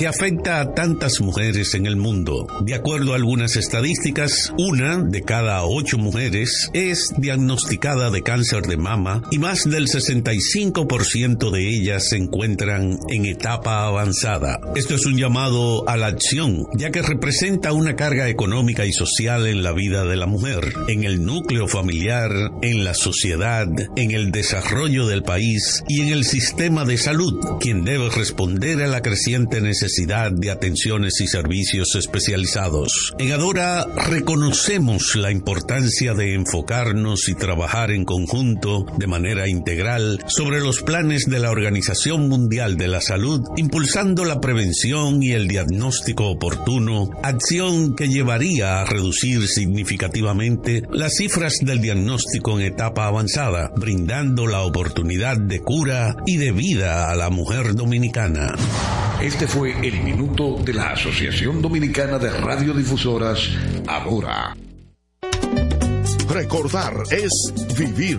que afecta a tantas mujeres en el mundo. De acuerdo a algunas estadísticas, una de cada ocho mujeres es diagnosticada de cáncer de mama y más del 65% de ellas se encuentran en etapa avanzada. Esto es un llamado a la acción, ya que representa una carga económica y social en la vida de la mujer, en el núcleo familiar, en la sociedad, en el desarrollo del país y en el sistema de salud, quien debe responder a la creciente necesidad de atenciones y servicios especializados. En Adora reconocemos la importancia de enfocarnos y trabajar en conjunto de manera integral sobre los planes de la Organización Mundial de la Salud, impulsando la prevención y el diagnóstico oportuno, acción que llevaría a reducir significativamente las cifras del diagnóstico en etapa avanzada, brindando la oportunidad de cura y de vida a la mujer dominicana. Este fue el minuto de la Asociación Dominicana de Radiodifusoras, ahora. Recordar es vivir.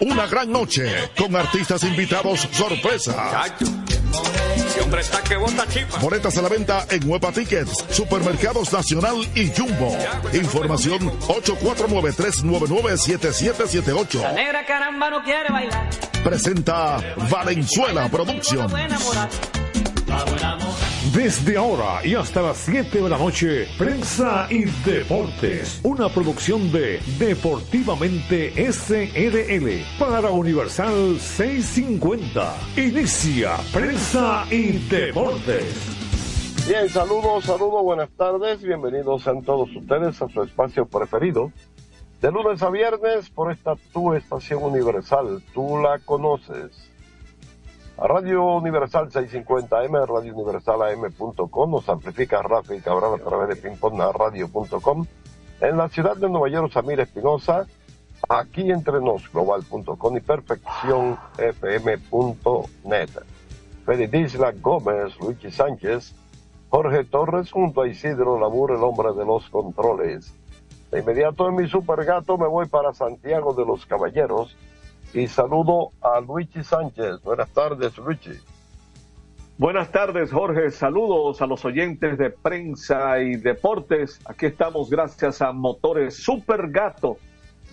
Una gran noche con artistas invitados sorpresa. Boletas a la venta en Huepa Tickets, Supermercados Nacional y Jumbo. Información 849-399-7778. La negra caramba no quiere bailar. Presenta Valenzuela Productions. Desde ahora y hasta las 7 de la noche, Prensa y Deportes, una producción de Deportivamente SRL para Universal 650. Inicia Prensa y Deportes. Bien, saludos, saludos, buenas tardes, bienvenidos a todos ustedes a su espacio preferido. De lunes a viernes por esta tu estación universal, tú la conoces. Radio Universal 650M, Radio Universal AM.com, nos amplifica Rafa y Cabral a través de pingpongradio.com. En la ciudad de Nueva York, Samir Espinosa, aquí entre nos, global.com y perfeccionfm.net. Félix Isla Gómez, Luigi Sánchez, Jorge Torres junto a Isidro Labur, el hombre de los controles. De inmediato en mi supergato me voy para Santiago de los Caballeros y saludo a Luigi Sánchez. Buenas tardes, Luigi. Buenas tardes, Jorge. Saludos a los oyentes de prensa y deportes. Aquí estamos gracias a Motores Super Gato,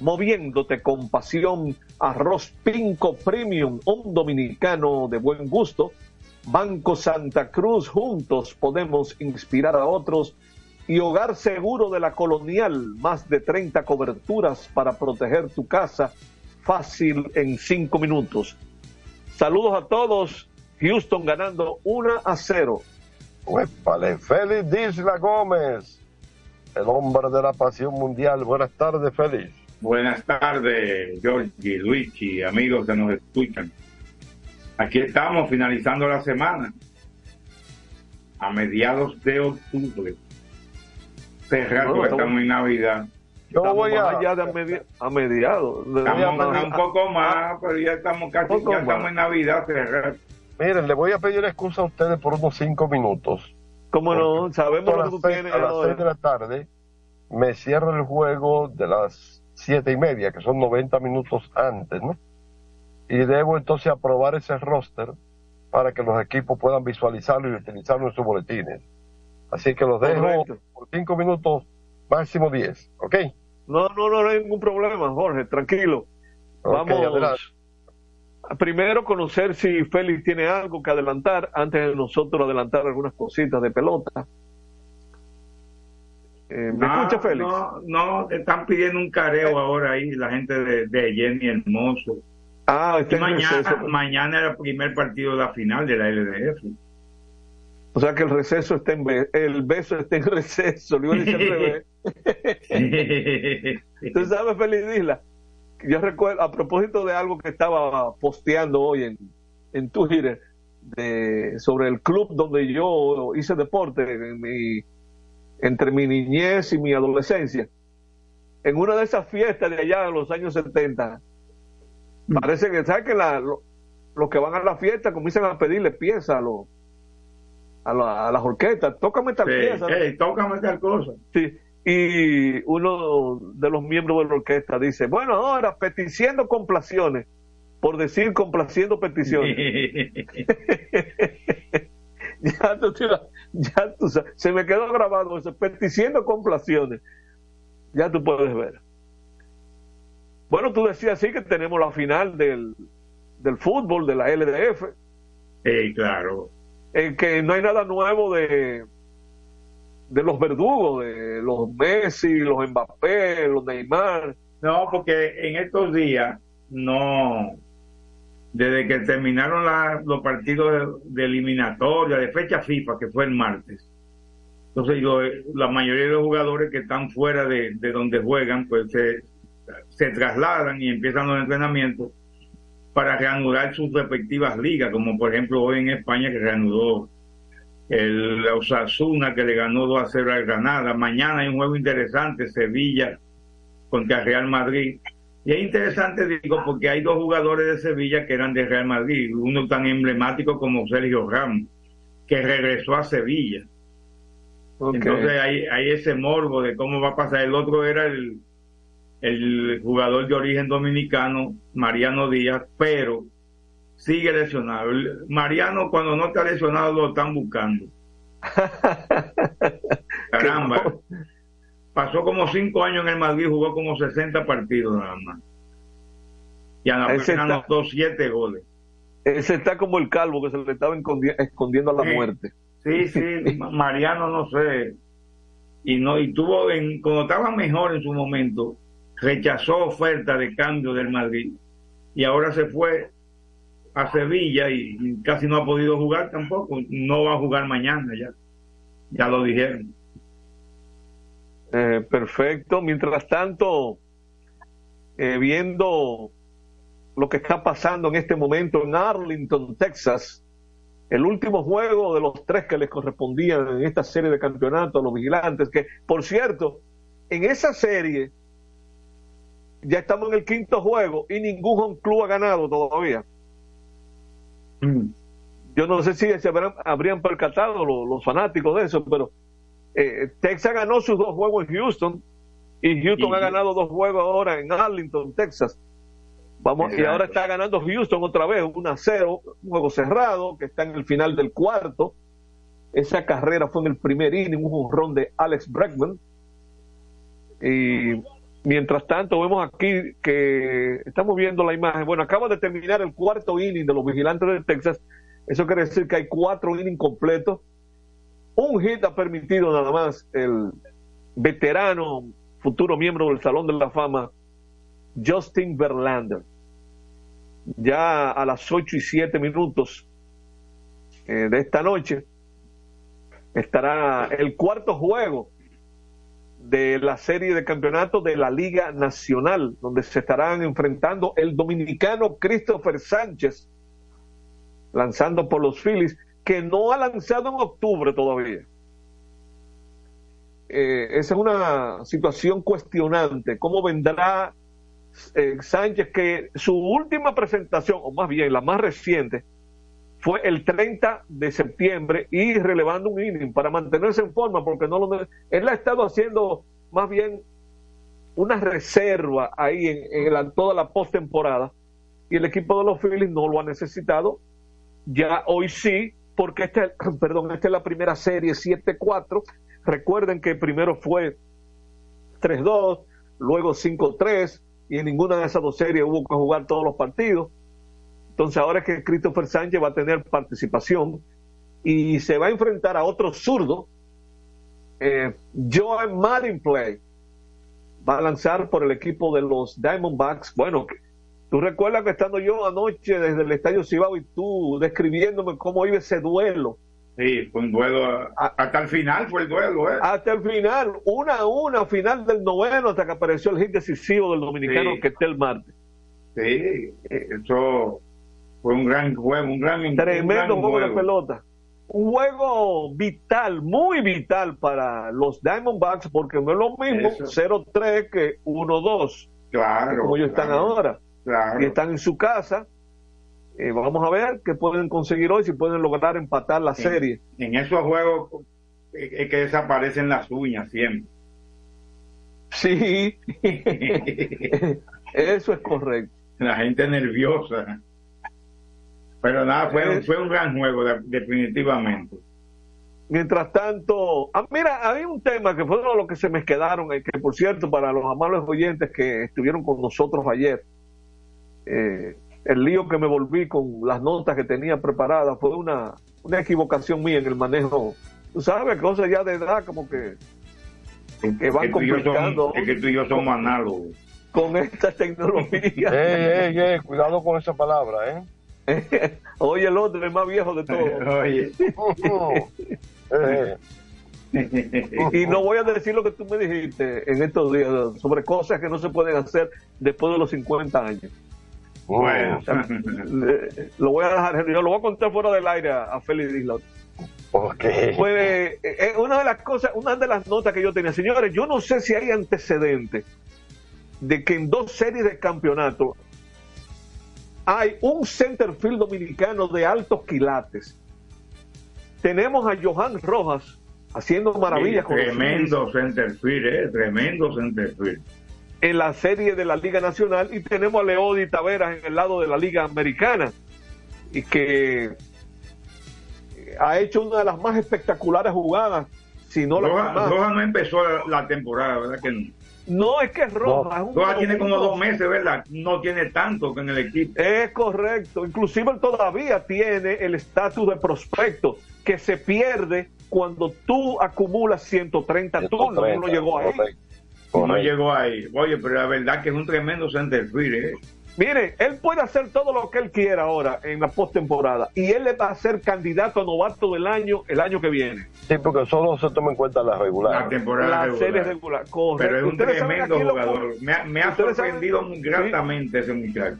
moviéndote con pasión. Arroz Pinco Premium, un dominicano de buen gusto. Banco Santa Cruz, juntos podemos inspirar a otros. Y Hogar Seguro de la Colonial, más de 30 coberturas para proteger tu casa fácil en cinco minutos. Saludos a todos. Houston ganando 1 a 0. Vale, Félix Disla Gómez, el hombre de la pasión mundial. Buenas tardes, Félix. Buenas tardes, Georgie, Luigi, amigos que nos escuchan. Aquí estamos finalizando la semana. A mediados de octubre. Cerrando, no, estamos en Navidad. Yo estamos voy a, allá de a, mediados. Estamos un poco más, pero ya estamos casi, ya estamos en Navidad. Miren, le voy a pedir excusa a ustedes por unos cinco minutos. ¿Cómo no? Sabemos lo que tú tienes. A las seis de la tarde me cierra el juego de las siete y media, que son 90 minutos antes, ¿no? Y debo entonces aprobar ese roster para que los equipos puedan visualizarlo y utilizarlo en sus boletines. Así que los dejo Correcto. por cinco minutos, máximo diez, ¿ok? No, no, no, no hay ningún problema, Jorge, tranquilo. Okay, Vamos a primero conocer si Félix tiene algo que adelantar antes de nosotros adelantar algunas cositas de pelota. Eh, ¿Me No, escucha, Félix? No, no, te están pidiendo un careo ahora ahí, la gente de, de Jenny Hermoso. Ah, Y está en mañana, receso. mañana era el primer partido de la final de la LDF. O sea que el receso está en el beso está en receso, le iba a decir al revés. Tú sabes, Félix Isla, yo recuerdo, a propósito de algo que estaba posteando hoy en, en Twitter, de, sobre el club donde yo hice deporte en mi, entre mi niñez y mi adolescencia. En una de esas fiestas de allá en los años 70, mm. parece que, ¿sabes que la, los que van a la fiesta comienzan a pedirle piezas a los a, la, a las orquestas, tócame tal pieza. tócame tal cosa. Sí, y uno de los miembros de la orquesta dice, bueno, ahora peticiendo complaciones, por decir complaciendo peticiones. ya, tú, ya tú, se me quedó grabado eso, peticiendo complaciones. Ya tú puedes ver. Bueno, tú decías así que tenemos la final del, del fútbol, de la LDF. Sí, claro. En que no hay nada nuevo de, de los verdugos, de los Messi, los Mbappé, los Neymar. No, porque en estos días no, desde que terminaron los partidos de, eliminatoria, de fecha FIFA, que fue el martes. Entonces yo, la mayoría de los jugadores que están fuera de, de donde juegan, pues se trasladan y empiezan los entrenamientos para reanudar sus respectivas ligas, como por ejemplo hoy en España que reanudó el Osasuna que le ganó 2 a 0 al Granada. Mañana hay un juego interesante, Sevilla contra Real Madrid. Y es interesante, digo, porque hay dos jugadores de Sevilla que eran de Real Madrid, uno tan emblemático como Sergio Ramos, que regresó a Sevilla. Entonces hay, hay ese morbo de cómo va a pasar. El otro era el, el jugador de origen dominicano, Mariano Díaz, pero sigue lesionado. Mariano cuando no está lesionado lo están buscando. Caramba. Pasó como cinco años en el Madrid, jugó como 60 partidos nada más. Y a la persona anotó siete goles. Ese está como el calvo que se le estaba escondiendo a la muerte. Sí, sí, Mariano no sé. Y no y tuvo en cuando estaba mejor en su momento, rechazó oferta de cambio del Madrid y ahora se fue a Sevilla y, casi no ha podido jugar tampoco. No va a jugar mañana ya. Ya lo dijeron. Eh, perfecto. Mientras tanto, eh, viendo lo que está pasando en este momento en Arlington, Texas, el último juego de los tres que les correspondían en esta serie de campeonatos a los vigilantes, que por cierto, en esa serie ya estamos en el quinto juego y ningún club ha ganado todavía. Yo no sé si se habrían percatado los, fanáticos de eso, pero eh, Texas ganó sus dos juegos en Houston y Houston ha ganado dos juegos ahora en Arlington, Texas. Vamos, y ahora está ganando Houston otra vez, 1 a 0, un juego cerrado que está en el final del cuarto. Esa carrera fue en el primer inning, un jonrón de Alex Bregman. Y Mientras tanto, vemos aquí que estamos viendo la imagen. Bueno, acaba de terminar el cuarto inning de los vigilantes de Texas. Eso quiere decir que hay cuatro innings completos. Un hit ha permitido nada más el veterano, futuro miembro del Salón de la Fama, Justin Verlander. Ya a las ocho y siete minutos eh, de esta noche estará el cuarto juego de la serie de campeonatos de la Liga Nacional, donde se estarán enfrentando el dominicano Christopher Sánchez, lanzando por los Phillies, que no ha lanzado en octubre todavía. Eh, esa es una situación cuestionante. ¿Cómo vendrá eh, Sánchez? Que su última presentación, o más bien la más reciente, fue el 30 de septiembre y relevando un inning para mantenerse en forma, porque no lo, él ha estado haciendo más bien una reserva ahí en, toda la postemporada y el equipo de los Phillies no lo ha necesitado. Ya hoy sí, porque este, perdón, esta es la primera serie 7-4. Recuerden que primero fue 3-2, luego 5-3 y en ninguna de esas dos series hubo que jugar todos los partidos. Entonces ahora es que Christopher Sánchez va a tener participación y se va a enfrentar a otro zurdo, eh, Joan Marin Play. Va a lanzar por el equipo de los Diamondbacks. Bueno, tú recuerdas que estando yo anoche desde el Estadio Cibao y tú describiéndome cómo iba ese duelo. Sí, fue un duelo, hasta el final fue el duelo. ¿eh? Hasta el final, una a una, final del noveno, hasta que apareció el hit decisivo del dominicano que está el martes. Sí, eso Fue un gran juego, un gran Tremendo juego, de pelota. Un juego vital, muy vital para los Diamondbacks, porque no es lo mismo 0-3 que 1-2. Claro. Como ellos están ahora. Claro. Y están en su casa. Eh, vamos a ver qué pueden conseguir hoy, si pueden lograr empatar la serie. En esos juegos es que desaparecen las uñas siempre. Sí, eso es correcto. La gente nerviosa. Pero nada, fue, fue un gran juego, definitivamente. Mientras tanto, ah, mira, había un tema que fue uno de los que se me quedaron, eh, que por cierto, para los amables oyentes que estuvieron con nosotros ayer, eh, el lío que me volví con las notas que tenía preparadas fue una, una equivocación mía en el manejo. Tú sabes, cosas ya de edad como que, que van complicando. es que tú y yo somos análogos. Con esta tecnología. ey, ey, ey, cuidado con esa palabra, ¿eh? Oye, el otro es más viejo de todo. Oye. y no voy a decir lo que tú me dijiste en estos días sobre cosas que no se pueden hacer después de los 50 años. Bueno. lo voy a dejar, yo lo voy a contar fuera del aire a, Félix Dislot. Okay. Pues eh, eh, una de las cosas, una de las notas que yo tenía, señores, yo no sé si hay antecedentes de que en dos series de campeonato hay un centerfield dominicano de altos quilates. Tenemos a Johan Rojas haciendo maravillas con Tremendo centerfield, eh, tremendo centerfield. En la serie de la Liga Nacional y tenemos a Leody Taveras en el lado de la Liga Americana y que ha hecho una de las más espectaculares jugadas, si no la más. Rojas no empezó la, temporada, ¿verdad que no? No, es que es roja. tiene como dos meses, ¿verdad? No tiene tanto en el equipo. Es correcto. Inclusive él todavía tiene el estatus de prospecto que se pierde cuando tú acumulas 130, 130 turnos. No llegó ahí. No llegó ahí. Oye, pero la verdad que es un tremendo centerfield, ¿eh? Mire, él puede hacer todo lo que él quiera ahora en la postemporada y él le va a ser candidato a novato del año el año que viene. Sí, porque solo se toma en cuenta la regular. La temporada la serie regular. Correcto. Pero es un tremendo jugador. Me, ha sorprendido muy gratamente ese muchacho.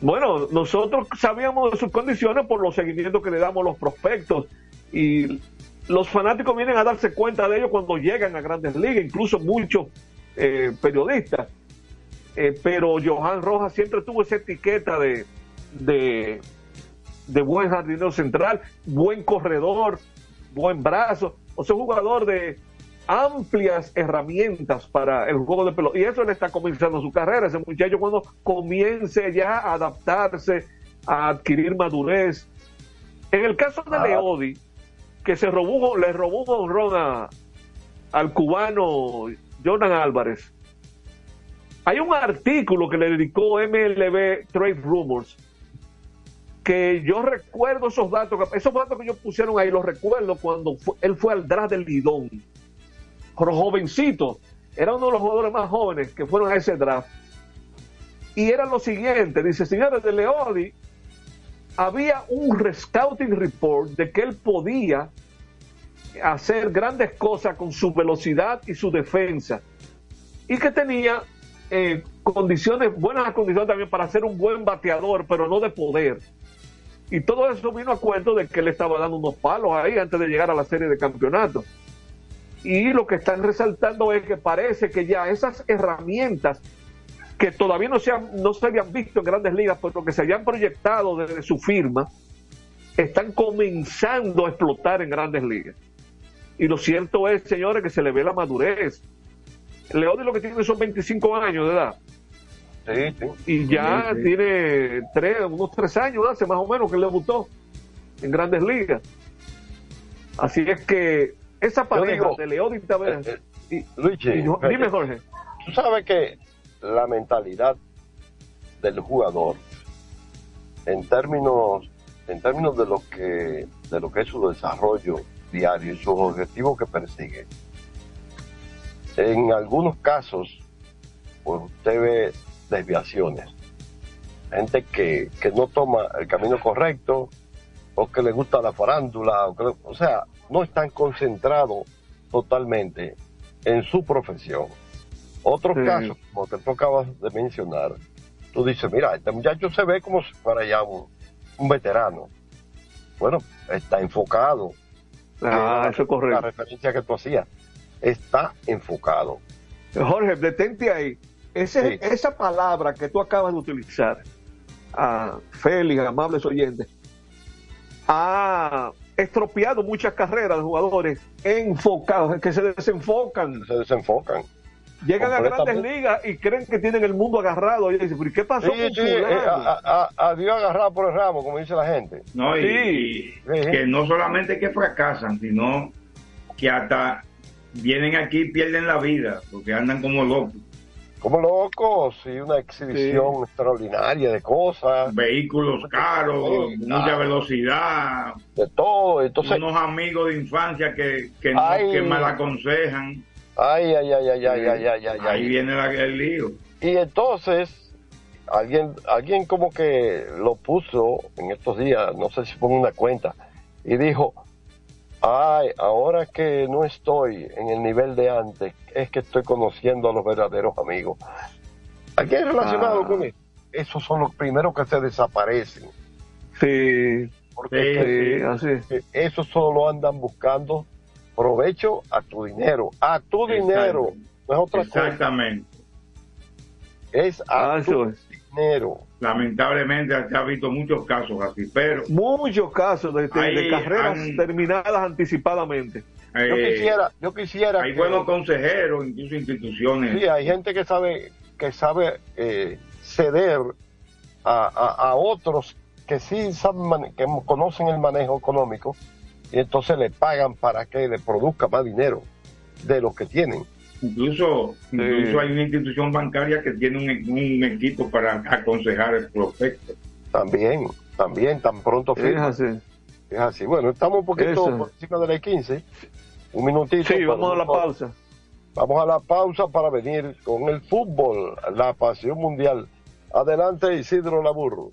Bueno, nosotros sabíamos de sus condiciones por los seguimientos que le damos a los prospectos y los fanáticos vienen a darse cuenta de ello cuando llegan a grandes ligas, incluso muchos eh, periodistas eh, pero Johan Rojas siempre tuvo esa etiqueta de, de, buen jardinero central, buen corredor, buen brazo, o sea, un jugador de amplias herramientas para el juego de pelota. Y eso le está comenzando su carrera, ese muchacho cuando comience ya a adaptarse, a adquirir madurez. En el caso de ah. Leodi, que se robó, le robó un honrón al cubano Jordan Álvarez, hay un artículo que le dedicó MLB Trade Rumors que yo recuerdo esos datos, esos datos que ellos pusieron ahí, los recuerdo cuando él fue al draft del Lidón, jovencito, era uno de los jugadores más jóvenes que fueron a ese draft. Y era lo siguiente, dice, señores de Leodi, había un scouting report de que él podía hacer grandes cosas con su velocidad y su defensa. Y que tenía eh, condiciones, buenas condiciones también para ser un buen bateador, pero no de poder. Y todo eso vino a cuento de que él estaba dando unos palos ahí antes de llegar a la serie de campeonatos. Y lo que están resaltando es que parece que ya esas herramientas que todavía no se, no se habían visto en grandes ligas, pero que se habían proyectado desde su firma, están comenzando a explotar en grandes ligas. Y lo cierto es, señores, que se le ve la madurez, Leody lo que tiene son 25 años de edad. Sí, sí. Y ya tiene tres, unos tres años hace más o menos que le debutó en grandes ligas. Así es que esa pareja de Leody y Taveras. Eh, eh, Luigi, dime, Jorge. Tú sabes que la mentalidad del jugador, en términos, en términos de lo que, de lo que es su desarrollo diario y sus objetivos que persigue, en algunos casos, pues usted ve desviaciones. Gente que, no toma el camino correcto o que le gusta la farándula, o, sea, no están concentrados totalmente en su profesión. Otros casos, como te tocabas de mencionar, tú dices, mira, este muchacho se ve como si fuera ya un, un veterano. Bueno, está enfocado. Ah, Eh, eso es La correcto. referencia que tú hacías. Está enfocado. Jorge, detente ahí. Ese, Sí. Esa palabra que tú acabas de utilizar, a Félix, amables oyentes, ha estropeado muchas carreras de jugadores enfocados, que se desenfocan, Se desenfocan. llegan a grandes ligas y creen que tienen el mundo agarrado. Y dicen, ¿pero ¿y qué pasó Sí, con sí, eh, a, a- a- a Dios agarrado por el ramo, como dice la gente. No, y, Sí. y que no solamente que fracasan, sino que hasta vienen aquí y pierden la vida, porque andan como locos. Como locos, y una exhibición extraordinaria de cosas. Vehículos caros, mucha velocidad. De todo, entonces. Unos amigos de infancia que, que, ay, no, que mal aconsejan. Ay, ay, ay, ay, ay, ay, ay, ay. Ahí viene la, el lío. Y entonces, alguien, alguien como que lo puso en estos días, no sé si fue una cuenta, y dijo, ay, ahora que no estoy en el nivel de antes, es que estoy conociendo a los verdaderos amigos. ¿Alguien relacionado Ah. con eso? Esos son los primeros que se desaparecen. Sí, Porque Sí, es que, sí, así. eh, esos solo andan buscando provecho a tu dinero, a tu dinero, no es otra cosa, Exactamente. es a Ah, tu eso es. dinero. Lamentablemente se ha visto muchos casos así, pero Muchos casos de, de- de Ahí carreras han- terminadas anticipadamente. Yo eh, quisiera, yo quisiera hay que- buenos consejeros, incluso instituciones. sí, hay gente que sabe que sabe eh, ceder a, a- a otros que sí saben que conocen el manejo económico y entonces le pagan para que le produzca más dinero de lo que tienen. Incluso, incluso hay una institución bancaria que tiene un, un equipo para aconsejar el prospecto. También, también tan pronto Es firman. así. Es así. Bueno, estamos un poquito Eso. por encima de las 15. Un minutito. Sí, vamos a la pausa. Vamos a la pausa para venir con el fútbol, la pasión mundial. Adelante, Isidro Laburro.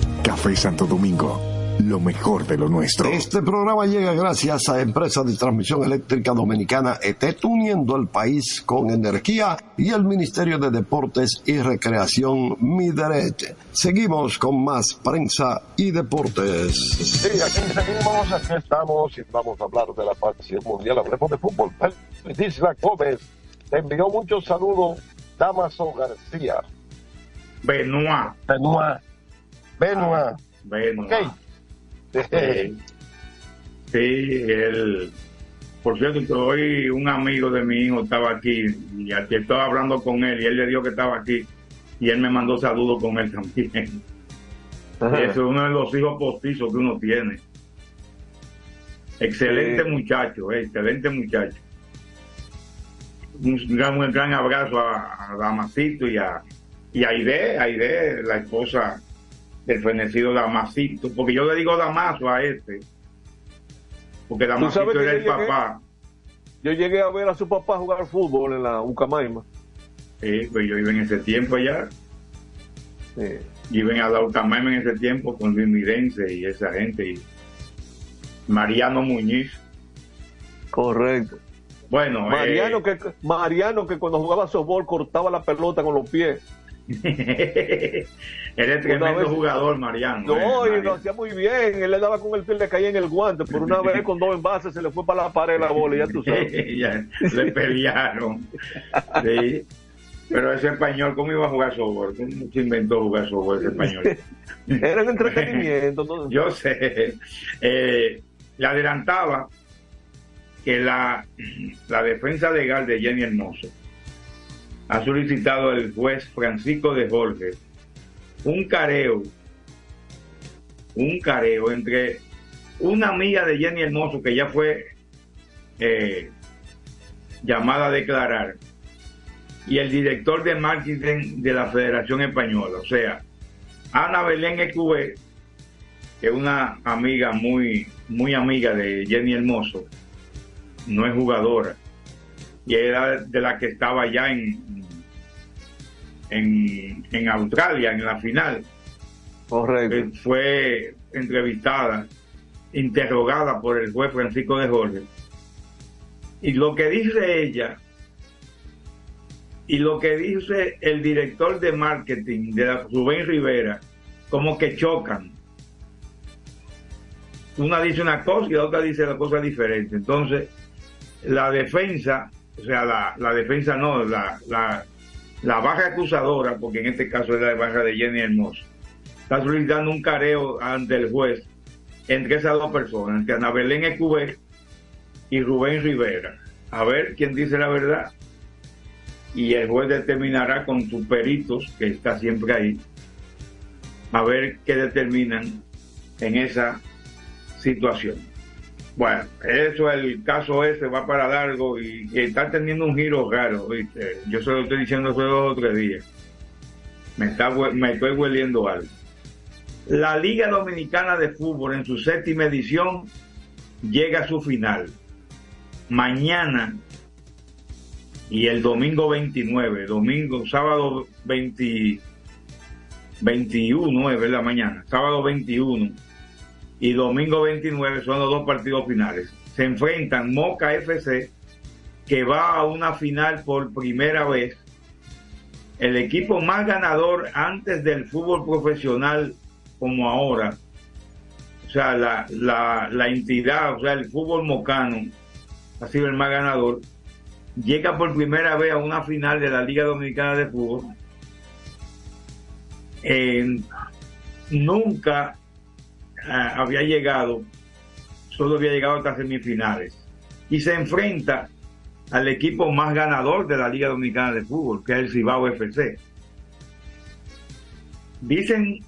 Café Santo Domingo, lo mejor de lo nuestro. Este programa llega gracias a Empresa de Transmisión Eléctrica Dominicana ETET, uniendo el país con energía y el Ministerio de Deportes y Recreación Mideret. Seguimos con más prensa y deportes. Sí, aquí seguimos, aquí estamos y vamos a hablar de la pasión mundial. Hablemos de fútbol. Isla Gómez te envió muchos saludos. Damaso García. Benoit. Benoit. Benoit. Benoit. Ok. Sí, sí, él. Por cierto, hoy un amigo de mi hijo estaba aquí y aquí estaba hablando con él y él le dijo que estaba aquí y él me mandó saludos con él también. Ajá. Es uno de los hijos postizos que uno tiene. Excelente Sí. muchacho, eh, excelente muchacho. Un gran, un gran abrazo a, a Damasito y a, y a Aide, Aide, la esposa del fenecido Damasito, porque yo le digo Damaso a este, porque ¿Tú Damasito era el llegué? papá. Yo llegué a ver a su papá jugar fútbol en la Ucamaima. Sí, pues yo iba en ese tiempo allá. Iba a la Ucamaima en ese tiempo con Luis Mirense y esa gente. Y Mariano Muñiz. Correcto. Bueno, Mariano, eh, que, Mariano que cuando jugaba softball cortaba la pelota con los pies. él es tremendo jugador, Mariano. No, eh, y lo hacía muy bien. Él le daba con el pie, le caía en el guante. Por una vez con dos envases se le fue para la pared la bola, ya tú sabes. Ya, le pelearon. Sí. Pero ese español, ¿cómo iba a jugar softball? ¿Cómo se inventó jugar softball ese español? Era el entretenimiento. ¿no? Yo sé. Eh, le adelantaba que la, la defensa legal de Jenny Hermoso ha solicitado al juez Francisco de Jorge un careo, un careo entre una amiga de Jenny Hermoso que ya fue eh, llamada a declarar y el director de marketing de la Federación Española, o sea, Ana Belén Ecubé, que es una amiga muy, muy amiga de Jenny Hermoso, no es jugadora, y era de la que estaba ya en, en, en Australia, en la final. Correcto. fue entrevistada, interrogada por el juez Francisco de Jorge. Y lo que dice ella y lo que dice el director de marketing de la Rubén Rivera, como que chocan. Una dice una cosa y la otra dice la cosa diferente. Entonces, la defensa, o sea, la, la defensa no, la, la, la baja acusadora, porque en este caso es la baja de Jenny Hermoso, está solicitando un careo ante el juez entre esas dos personas, entre Ana Belén Ecubé y Rubén Rivera. A ver quién dice la verdad. Y el juez determinará con sus peritos, que está siempre ahí, a ver qué determinan en esa situación. Bueno, eso, el caso ese va para largo y, está teniendo un giro raro, ¿viste? Yo se lo estoy diciendo hace dos o tres días. Me, está, me estoy hueliendo algo. La Liga Dominicana de Fútbol en su séptima edición llega a su final. Mañana y el domingo 29, domingo, sábado 20, 21, es verdad, mañana, sábado 21 y domingo 29 son los dos partidos finales. Se enfrentan Moca FC, que va a una final por primera vez. El equipo más ganador antes del fútbol profesional como ahora. O sea, la, la, la entidad, o sea, el fútbol mocano ha sido el más ganador. Llega por primera vez a una final de la Liga Dominicana de Fútbol. Eh, nunca había llegado, solo había llegado hasta semifinales. Y se enfrenta al equipo más ganador de la Liga Dominicana de Fútbol, que es el Cibao FC. Dicen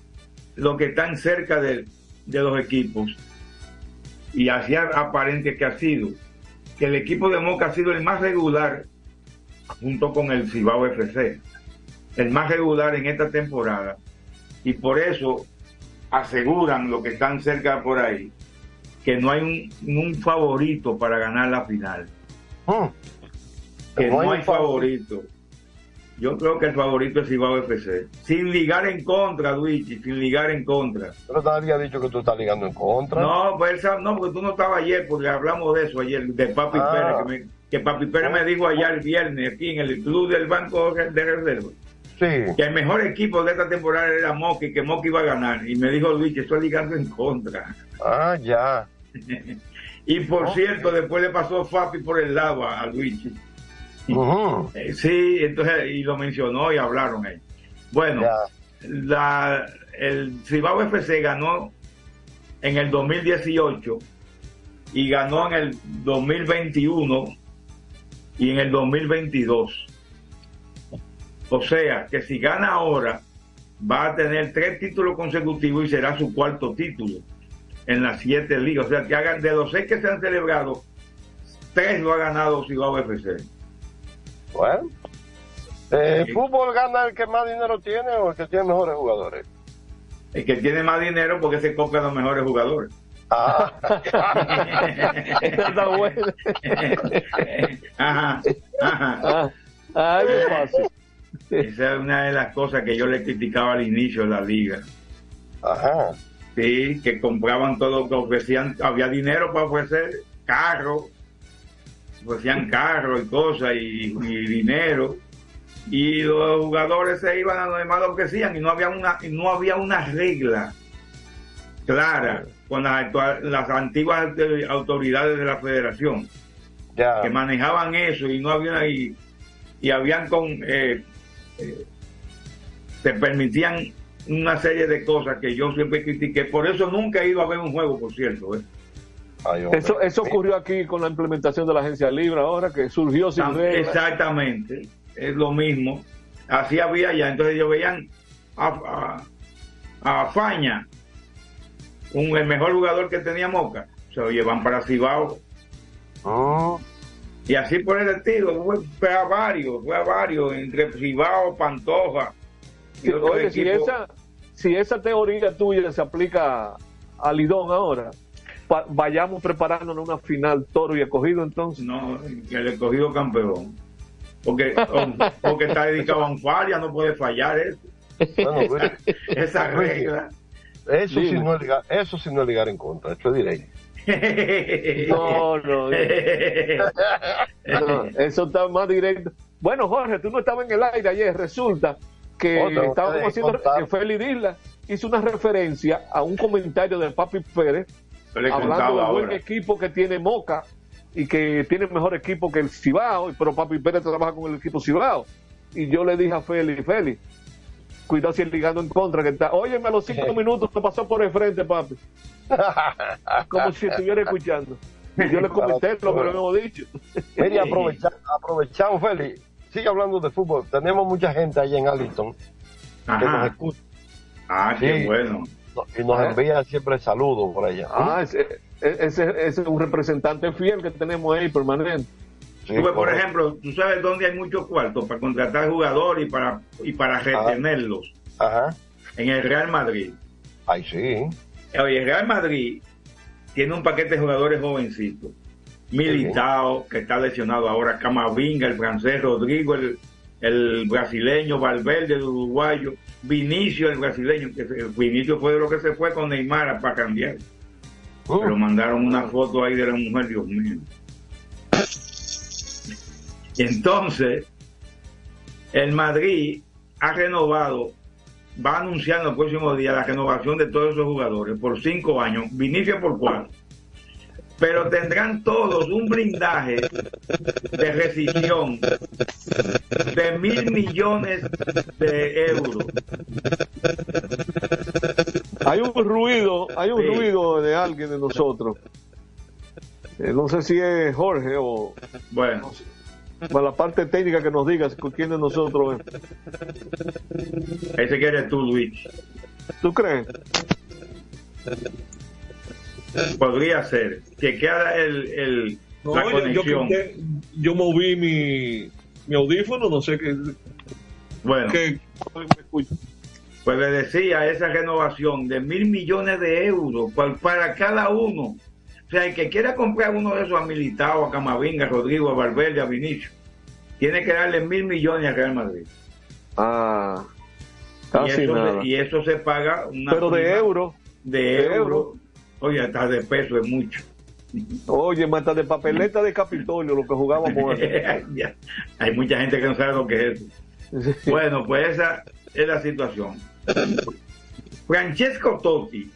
los que están cerca de, de los equipos, y así aparente que ha sido, que el equipo de Moca ha sido el más regular junto con el Cibao FC, el más regular en esta temporada, y por eso aseguran los que están cerca por ahí que no hay un, un favorito para ganar la final. Que no hay favorito. Yo creo que el favorito es Cibao FC. Sin ligar en contra, Luigi, sin ligar en contra. Pero te había dicho que tú estás ligando en contra. No, pues no, porque tú no estabas ayer, porque hablamos de eso ayer, de Papi Ah. Pérez, que, me- que Papi Pérez me dijo allá el viernes aquí en el club del Banco de Reserva. Sí. Que el mejor equipo de esta temporada era Moki, que Moki iba a ganar. Y me dijo Luis que estoy ligando en contra. Ah, ya. y por cierto, después le pasó Fapi por el lado a. Eh, Sí, entonces, y lo mencionó y hablaron ahí. Bueno, la, el Cibao FC ganó en el 2018 y ganó en el 2021 y en el 2022. O sea, que si gana ahora, va a tener tres títulos consecutivos y será su cuarto título en las siete ligas. O sea, que hagan de los seis que se han celebrado, tres lo ha ganado Cibao FC. Bueno. Eh, ¿Fútbol gana el que más dinero tiene o el que tiene mejores jugadores? El que tiene más dinero porque se compra los mejores jugadores. Ah. Está bueno. Ajá, ajá. Ay, qué fácil. Esa es una de las cosas que yo le criticaba al inicio de la liga. Ajá. Sí, que compraban todo, que ofrecían, había dinero para ofrecer carros, ofrecían carros y cosas y, y dinero. Y los jugadores se iban a lo demás lo hacían y no había una, no había una regla clara con las, las antiguas eh, autoridades de la federación que manejaban eso y no había y, y habían con eh, eh, se permitían una serie de cosas que yo siempre critiqué por eso nunca he ido a ver un juego por cierto ¿eh? Eso, eso ocurrió aquí con la implementación de la agencia libre ahora, que surgió sin Tam- reglas. Exactamente, es lo mismo. Así había ya, entonces ellos veían a, a, a Faña, un, el mejor jugador que tenía Moca, se lo llevan para Cibao. Y así por el estilo, fue, fue a varios, fue a varios, entre Cibao, Pantoja. y Sí, otros oye, si equipos. esa, si esa teoría tuya se aplica a Lidón ahora, pa- vayamos preparándonos una final toro y escogido entonces. No, que el escogido campeón. Porque, porque está dedicado a un faria, no puede fallar eso. Bueno, Esa regla. Eso sí, no es ligar, eso sí no es ligar en contra, eso es directo. No, no. No, eso está más directo. Bueno, Jorge, tú no estabas en el aire ayer. Resulta que Oh, que estábamos haciendo contar. que Feli Disla hizo una referencia a un comentario de Papi Pérez hablando contaba del buen ahora. equipo que tiene Moca y que tiene mejor equipo que el Cibao, pero Papi Pérez trabaja con el equipo Cibao. y yo le dije a Félix, Félix, cuidado si el ligando en contra que está. Óyeme, a los cinco minutos te pasó por el frente, papi. Como si estuviera escuchando. Y yo le comenté lo que le hemos dicho. Mire, aprovecha, aprovechamos, Félix. Sigue hablando de fútbol. Tenemos mucha gente ahí en Arlington que Ajá. nos escucha. Ah, qué Sí. bueno. Y nos envía siempre saludos por allá. Ah, ese, ese, ese es un representante fiel que tenemos ahí permanente. Por ejemplo, tú sabes dónde hay muchos cuartos para contratar jugadores y para y para retenerlos. Ajá. En el Real Madrid. Ay, sí. Oye, el Real Madrid tiene un paquete de jugadores jovencitos. Militao, que está lesionado ahora, Camavinga, el francés, Rodrigo, el, el brasileño, Valverde, el uruguayo, Vinicio, el brasileño, que se- Vinicio fue de lo que se fue con Neymar para cambiar. Pero mandaron una foto ahí de la mujer, Dios mío. Y entonces, el Madrid ha renovado, va a anunciar en los próximos días la renovación de todos esos jugadores por cinco años, Vinicio por cuatro. Pero tendrán todos un blindaje de rescisión de mil millones de euros. Hay un ruido, hay un Sí. ruido de alguien de nosotros. Eh, no sé si es Jorge o Bueno, para la parte técnica que nos digas con quién de nosotros es. ese que eres tú, Luis. ¿Tú crees? Podría ser. Que queda el, el, No, la yo, yo, conexión. yo moví mi, mi audífono, no sé qué. Bueno. Pues le decía esa renovación de mil millones de euros pa- para cada uno. O sea, el que quiera comprar uno de esos a Militao, a Camavinga, a Rodrigo, a Valverde, a Vinicio, tiene que darle mil millones a Real Madrid. Ah, y, casi eso nada. se, y eso se paga una Pero de euro. De, De euro. euro. Oye, hasta de peso es mucho. Oye, mata de papeleta de Capitolio, lo que jugábamos Hay mucha gente que no sabe lo que es eso. Bueno, pues esa es la situación. Francesco Totti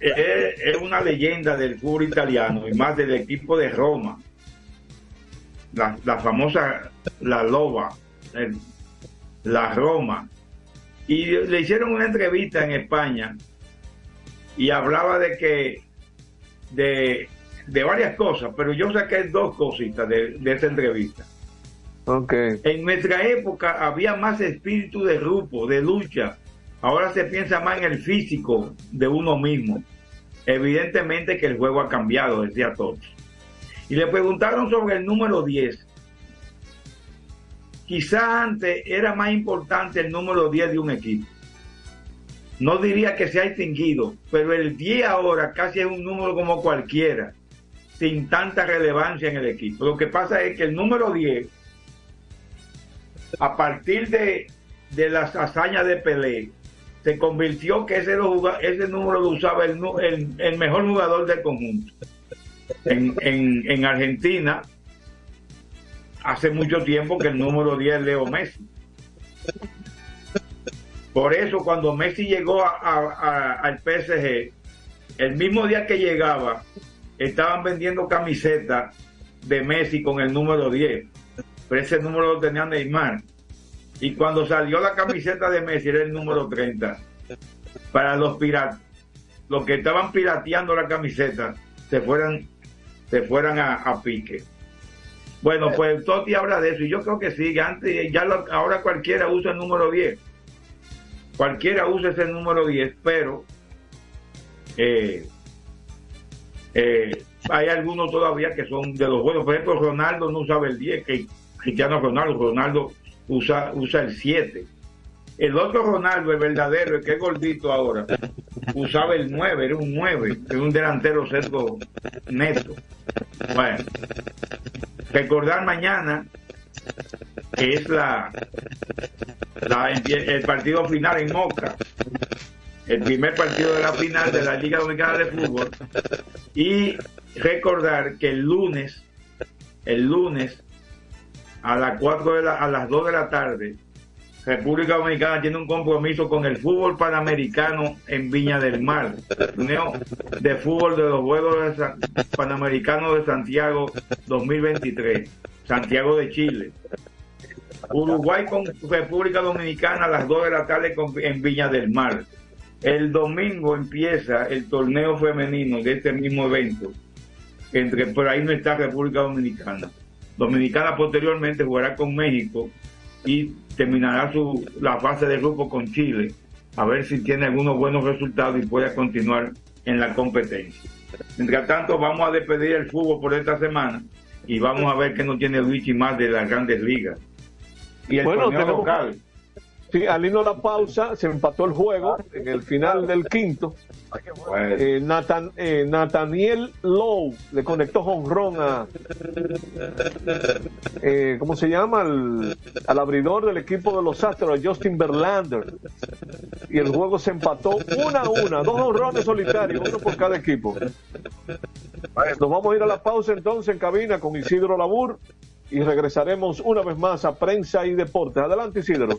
es, es una leyenda del fútbol italiano y más del equipo de Roma. La, la famosa La Loba, el- la Roma. Y le hicieron una entrevista en España y hablaba de que de, de varias cosas, pero yo saqué dos cositas de, de esa entrevista. Okay. En nuestra época había más espíritu de grupo, de lucha. Ahora se piensa más en el físico de uno mismo. Evidentemente que el juego ha cambiado, decía Totti. Y le preguntaron sobre el número 10. Quizá antes era más importante el número 10 de un equipo. No diría que se ha extinguido, pero el 10 ahora casi es un número como cualquiera, sin tanta relevancia en el equipo. Lo que pasa es que el número 10 a partir de, de las hazañas de Pelé, se convirtió que ese, ese número lo usaba el, mejor jugador del conjunto. En, en- en Argentina, hace mucho tiempo que el número 10 es Leo Messi. Por eso cuando Messi llegó al PSG, el mismo día que llegaba, estaban vendiendo camisetas de Messi con el número 10 pero ese número lo tenía Neymar. Y cuando salió la camiseta de Messi era el número 30. Para los piratas, los que estaban pirateando la camiseta, se fueran, se fueran a, a pique. Bueno, pues Totti habla de eso y yo creo que sí, antes, ya lo- ahora cualquiera usa el número 10. Cualquiera usa ese número 10, pero eh, eh, hay algunos todavía que son de los buenos. Por ejemplo, Ronaldo no usaba el 10, que Cristiano Ronaldo, Ronaldo usa, usa el 7. El otro Ronaldo, el verdadero, el que es gordito ahora, usaba el 9, era un 9, era un delantero centro neto. Bueno, recordar mañana que es la, la- el partido final en Moca, el primer partido de la final de la Liga Dominicana de Fútbol, y recordar que el lunes, el lunes, a las 4 de la, a las 2 de la tarde, República Dominicana tiene un compromiso con el fútbol panamericano en Viña del Mar, torneo de fútbol de los Juegos Panamericanos de Santiago 2023, Santiago de Chile. Uruguay con República Dominicana a las 2 de la tarde en Viña del Mar. El domingo empieza el torneo femenino de este mismo evento. Entre, por ahí no está República Dominicana. Dominicana posteriormente jugará con México y terminará su, la fase de grupo con Chile. A ver si tiene algunos buenos resultados y puede continuar en la competencia. Mientras tanto, vamos a despedir el fútbol por esta semana y vamos a ver qué no tiene Luigi más de las grandes ligas. Y el bueno, torneo tenemos, local. Sí, al irnos a la pausa, se empató el juego en el final del quinto. Eh, Nathan- eh, Nathaniel Lowe le conectó jonrón a. eh, ¿Cómo se llama? Al, al abridor del equipo de los Astros, Justin Verlander. Y el juego se empató una a una, dos jonrones solitarios, uno por cada equipo. Nos vamos a ir a la pausa entonces en cabina con Isidro Labur y regresaremos una vez más a Prensa y Deportes. Adelante, Isidro.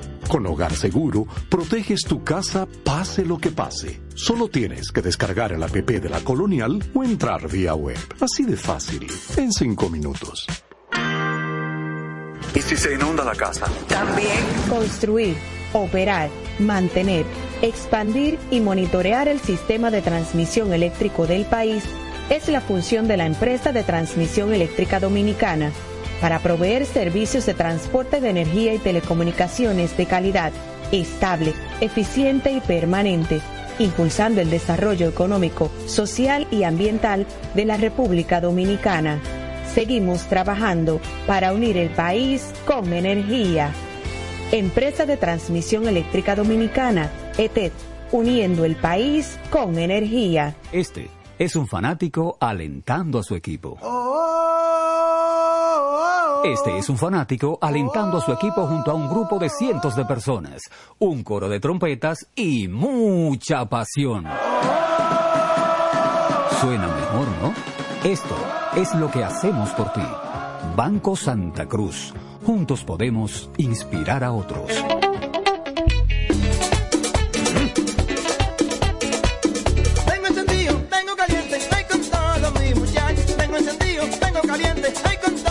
Con Hogar Seguro, proteges tu casa pase lo que pase. Solo tienes que descargar el app de la Colonial o entrar vía web. Así de fácil, en cinco minutos. ¿Y si se inunda la casa? También. Construir, operar, mantener, expandir y monitorear el sistema de transmisión eléctrico del país es la función de la empresa de transmisión eléctrica dominicana para proveer servicios de transporte de energía y telecomunicaciones de calidad, estable, eficiente y permanente, impulsando el desarrollo económico, social y ambiental de la República Dominicana. Seguimos trabajando para unir el país con energía. Empresa de Transmisión Eléctrica Dominicana, ETED, uniendo el país con energía. Este es un fanático alentando a su equipo. Este es un fanático alentando a su equipo junto a un grupo de cientos de personas, un coro de trompetas y mucha pasión. Suena mejor, ¿no? Esto es lo que hacemos por ti. Banco Santa Cruz. Juntos podemos inspirar a otros. Tengo caliente, con. Tengo encendido, tengo caliente, ay con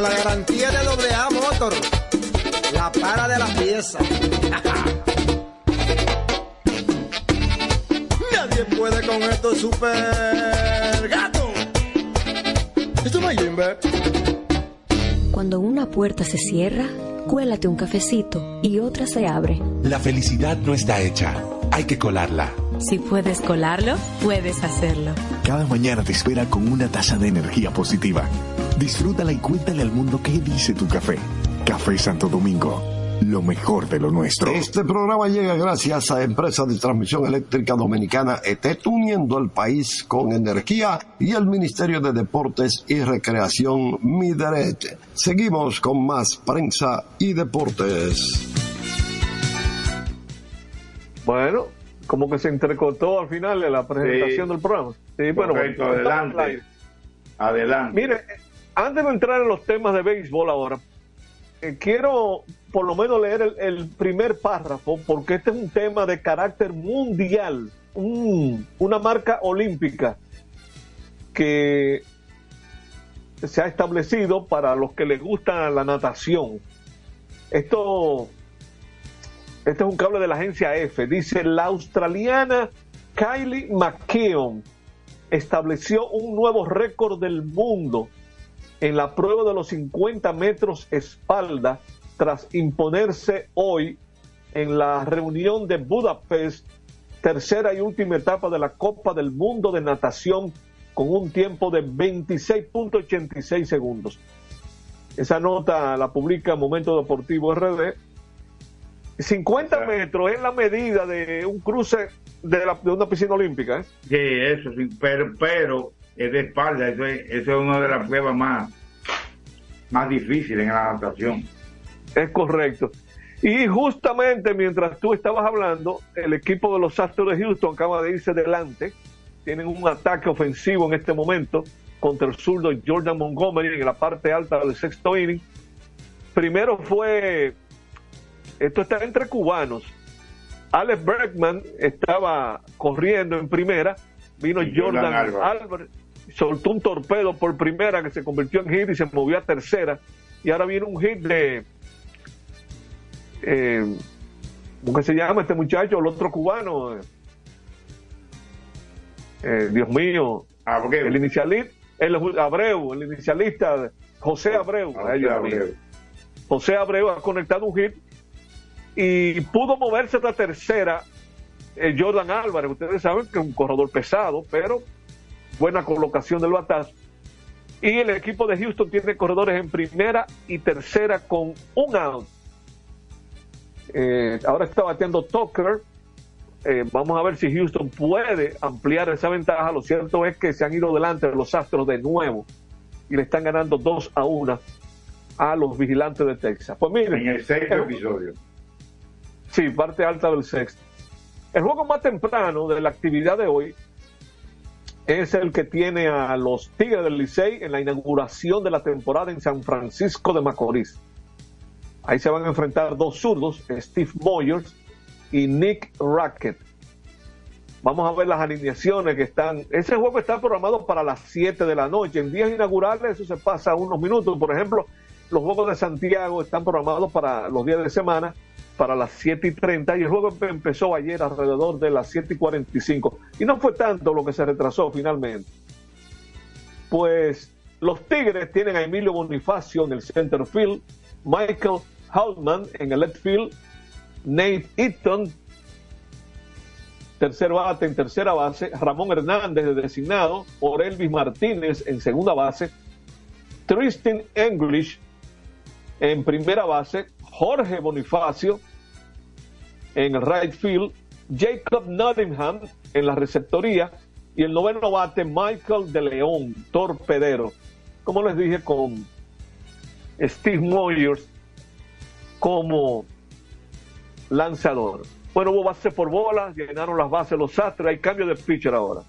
Con la garantía de doble A Motor, la para de la pieza. Nadie puede con esto super gato. Esto es Mayimbe. Cuando una puerta se cierra, cuélate un cafecito y otra se abre. La felicidad no está hecha, hay que colarla. Si puedes colarlo, puedes hacerlo. Cada mañana te espera con una taza de energía positiva. Disfrútala y cuéntale al mundo qué dice tu café. Café Santo Domingo, lo mejor de lo nuestro. Este programa llega gracias a Empresa de Transmisión Eléctrica Dominicana ET, uniendo al país con energía y el Ministerio de Deportes y Recreación Mideret. Seguimos con más prensa y deportes. Bueno, como que se entrecortó al final de la presentación Sí. del programa. Sí, bueno, Correcto, bueno, estamos adelante. Adelante. Mire, antes de entrar en los temas de béisbol ahora, eh, quiero por lo menos leer el, primer párrafo, porque este es un tema de carácter mundial, un- una marca olímpica que se ha establecido para los que les gusta la natación. Esto, este es un cable de la agencia F. Dice, la australiana Kylie McKeown estableció un nuevo récord del mundo en la prueba de los 50 metros espalda tras imponerse hoy en la reunión de Budapest, tercera y última etapa de la Copa del Mundo de Natación con un tiempo de 26.86 segundos. Esa nota la publica Momento Deportivo RD. 50 metros es la medida de un cruce de, la- de una piscina olímpica. ¿eh? Sí, eso sí, pero, pero es de espalda, eso es, eso es una de las pruebas más, más difíciles en la natación. Es correcto. Y justamente mientras tú estabas hablando, el equipo de los Astros de Houston acaba de irse delante. Tienen un ataque ofensivo en este momento contra el zurdo Jordan Montgomery en la parte alta del sexto inning. Primero fue, esto está entre cubanos. Alex Bergman estaba corriendo en primera, vino Jordan Jordan Álvarez. Soltó un torpedo por primera que se convirtió en hit y se movió a tercera. Y ahora viene un hit de, eh, ¿cómo que se llama este muchacho? El otro cubano. eh, Dios mío. El inicialista, el Abreu, el inicialista, José Abreu. Ay, Abreu. mío. José Abreu ha conectado un hit y pudo moverse a la tercera. eh, Jordan Álvarez, ustedes saben que es un corredor pesado, pero buena colocación del batazo. Y el equipo de Houston tiene corredores en primera y tercera con un out. Eh, ahora está bateando Tucker. Eh, vamos a ver si Houston puede ampliar esa ventaja. Lo cierto es que se han ido delante de los Astros de nuevo y le están ganando 2 a 1 a los vigilantes de Texas. Pues miren, En el sexto el- episodio. Sí, parte alta del sexto. El juego más temprano de la actividad de hoy es el que tiene a los Tigres del Licey en la inauguración de la temporada en San Francisco de Macorís. Ahí se van a enfrentar dos zurdos, Steve Moyers y Nick Rackett. Vamos a ver las alineaciones que están. Ese juego está programado para las 7 de la noche. En días inaugurales eso se pasa unos minutos. Por ejemplo, los juegos de Santiago están programados para los días de semana, para las 7 y 30. Y el juego empe- empezó ayer alrededor de las 7 y 45. Y no fue tanto lo que se retrasó finalmente. Pues los Tigres tienen a Emilio Bonifacio en el center field, Michael Haltman en el left field, Nate Eaton, tercer bate en tercera base, Ramón Hernández de designado, Orelvis Martínez en segunda base, Tristan English en primera base, Jorge Bonifacio en el right field, Jacob Nottingham en la receptoría y el noveno bate Michael de León, torpedero. Como les dije, con Steve Moyers como lanzador. Bueno, hubo base por bola, llenaron las bases los Astros, hay cambio de pitcher ahora.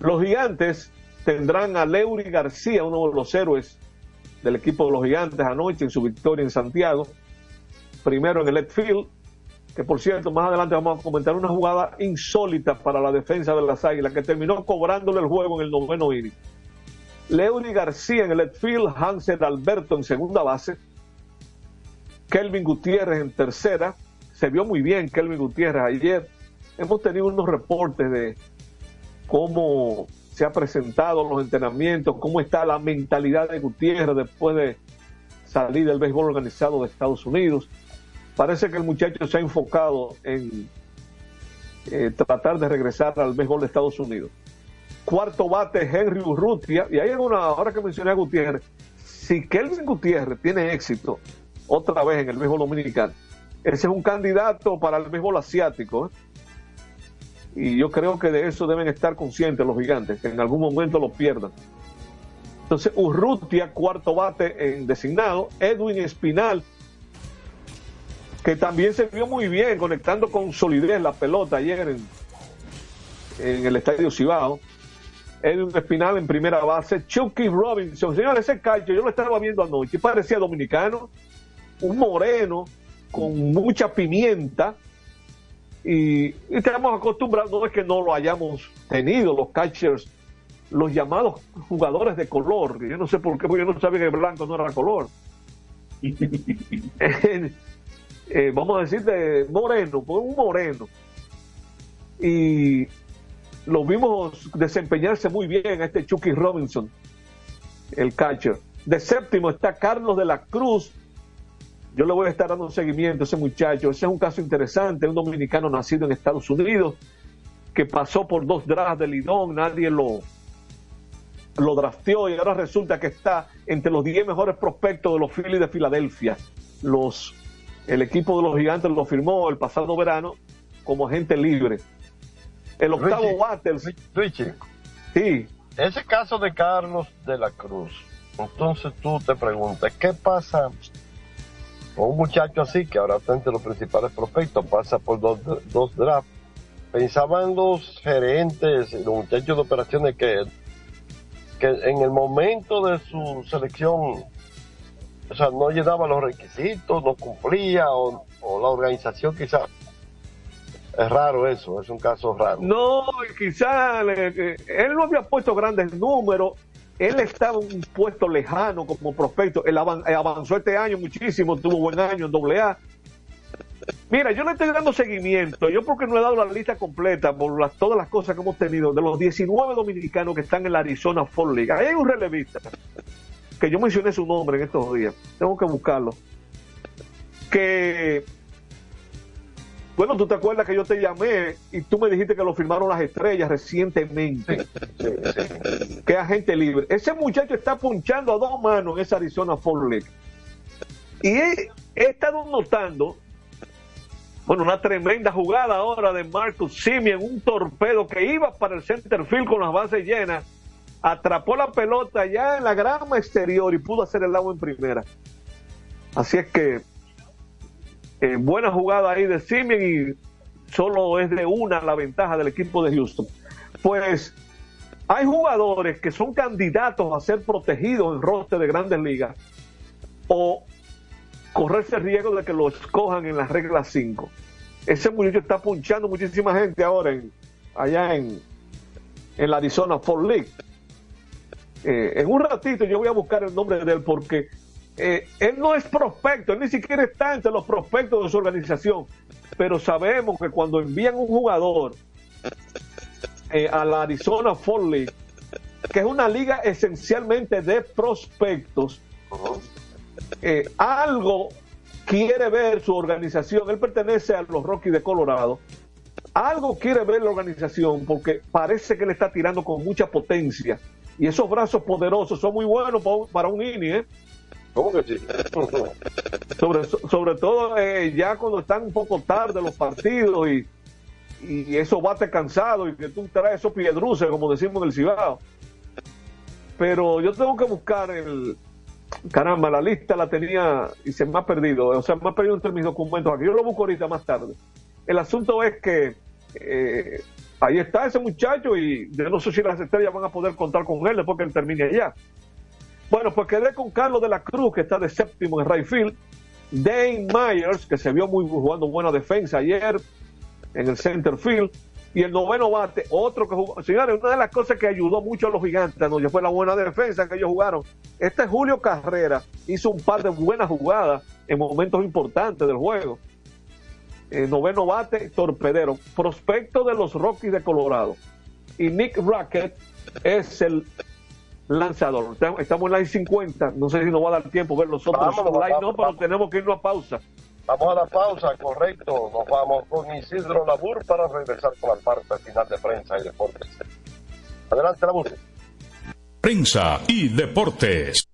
Los gigantes tendrán a Leury García, uno de los héroes del equipo de los gigantes anoche en su victoria en Santiago. Primero en el left field, que por cierto, más adelante vamos a comentar una jugada insólita para la defensa de las Águilas, que terminó cobrándole el juego en el noveno inning. Leury García en el field, Hansel Alberto en segunda base, Kelvin Gutiérrez en tercera. Se vio muy bien Kelvin Gutiérrez ayer. Hemos tenido unos reportes de cómo se ha presentado los entrenamientos, cómo está la mentalidad de Gutiérrez después de salir del béisbol organizado de Estados Unidos. Parece que el muchacho se ha enfocado en eh, tratar de regresar al béisbol de Estados Unidos. Cuarto bate Henry Urrutia, y hay una, ahora que mencioné a Gutiérrez, si Kelvin Gutiérrez tiene éxito otra vez en el béisbol dominicano, ese es un candidato para el béisbol asiático. ¿eh? Y yo creo que de eso deben estar conscientes los gigantes, que en algún momento lo pierdan. Entonces, Urrutia, cuarto bate en designado. Edwin Espinal, que también se vio muy bien conectando con solidez la pelota ayer en, en el Estadio Cibao. Edwin Espinal en primera base. Chucky Robinson, señores, ese calcio yo lo estaba viendo anoche, parecía dominicano, un moreno con mucha pimienta. Y, y estamos acostumbrados, no es que no lo hayamos tenido, los catchers, los llamados jugadores de color. Yo no sé por qué, porque yo no sabía que el blanco no era color. eh, vamos a decir de moreno, pues un moreno. Y lo vimos desempeñarse muy bien a este Chucky Robinson, el catcher. De séptimo está Carlos de la Cruz. Yo le voy a estar dando un seguimiento a ese muchacho. Ese es un caso interesante, un dominicano nacido en Estados Unidos que pasó por dos drafts de Lidón, nadie lo, lo drafteó y ahora resulta que está entre los 10 mejores prospectos de los Phillies de Filadelfia. Los, el equipo de los gigantes lo firmó el pasado verano como agente libre. El octavo Richie, Waters. Richie, Sí, ese caso de Carlos de la Cruz, entonces tú te preguntas, ¿qué pasa con un muchacho así que ahora está entre los principales prospectos, pasa por dos, dos drafts? Pensaban los gerentes y los muchachos de operaciones que, que en el momento de su selección, o sea, no llenaba los requisitos, no cumplía, o, la organización quizás. Es raro eso, es un caso raro. No, quizás él no había puesto grandes números. Él estaba en un puesto lejano como prospecto. Él eh, avanzó este año muchísimo, tuvo buen año en doble A. Mira, yo le estoy dando seguimiento. Yo porque no he dado la lista completa por las, todas las cosas que hemos tenido de los 19 dominicanos que están en la Arizona Fall League. Ahí hay un relevista que yo mencioné su nombre en estos días. Tengo que buscarlo. Que bueno, tú te acuerdas que yo te llamé y tú me dijiste que lo firmaron las estrellas recientemente. Que agente libre. Ese muchacho está punchando a dos manos en esa Arizona Fall League. Y he, he estado notando, bueno, una tremenda jugada ahora de Marcus Simeon, un torpedo que iba para el center field con las bases llenas, atrapó la pelota ya en la grama exterior y pudo hacer el agua en primera. Así es que eh, buena jugada ahí de Simeon y solo es de una la ventaja del equipo de Houston. Pues hay jugadores que son candidatos a ser protegidos en roster de grandes ligas o correrse el riesgo de que lo escojan en la regla 5. Ese muchacho está punchando muchísima gente ahora en, allá en, en la Arizona Fall League. Eh, en un ratito yo voy a buscar el nombre de él porque eh, él no es prospecto, él ni siquiera está entre los prospectos de su organización, pero sabemos que cuando envían un jugador eh, a la Arizona Fall League, que es una liga esencialmente de prospectos, algo quiere ver su organización, él pertenece a los Rockies de Colorado, algo quiere ver la organización porque parece que le está tirando con mucha potencia y esos brazos poderosos son muy buenos para un, inning, ¿eh? ¿Cómo que sí? sobre, sobre todo eh, ya cuando están un poco tarde los partidos y, y eso bate cansado y que tú traes esos piedruces, como decimos en el Cibao. Pero yo tengo que buscar el, caramba, la lista la tenía y se me ha perdido, o sea, me ha perdido entre mis documentos aquí. Yo lo busco ahorita más tarde. El asunto es que eh, ahí está ese muchacho y yo no sé si las estrellas van a poder contar con él después que él termine allá. Bueno, pues quedé con Carlos de la Cruz, que está de séptimo en right field. Dane Myers, que se vio muy jugando buena defensa ayer en el center field. Y el noveno bate, otro que jugó. Señores, una de las cosas que ayudó mucho a los gigantes, ¿no? fue la buena defensa que ellos jugaron. Este Julio Carrera hizo un par de buenas jugadas en momentos importantes del juego. El noveno bate, torpedero, prospecto de los Rockies de Colorado. Y Nick Rackett es el lanzador. Estamos en la 50, no sé si nos va a dar tiempo ver los otros no, pero tenemos que irnos a pausa. Vamos a la pausa, correcto. Nos vamos con Isidro Labur para regresar con la parte final de prensa y deportes. Adelante, Labur. Prensa y deportes.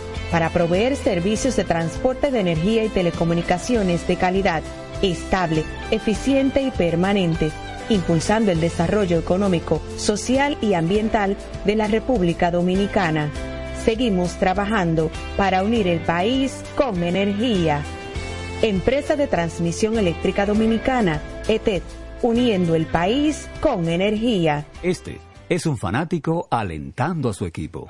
para proveer servicios de transporte de energía y telecomunicaciones de calidad, estable, eficiente y permanente, impulsando el desarrollo económico, social y ambiental de la República Dominicana. Seguimos trabajando para unir el país con energía. Empresa de Transmisión Eléctrica Dominicana, ETED, uniendo el país con energía. Este es un fanático alentando a su equipo.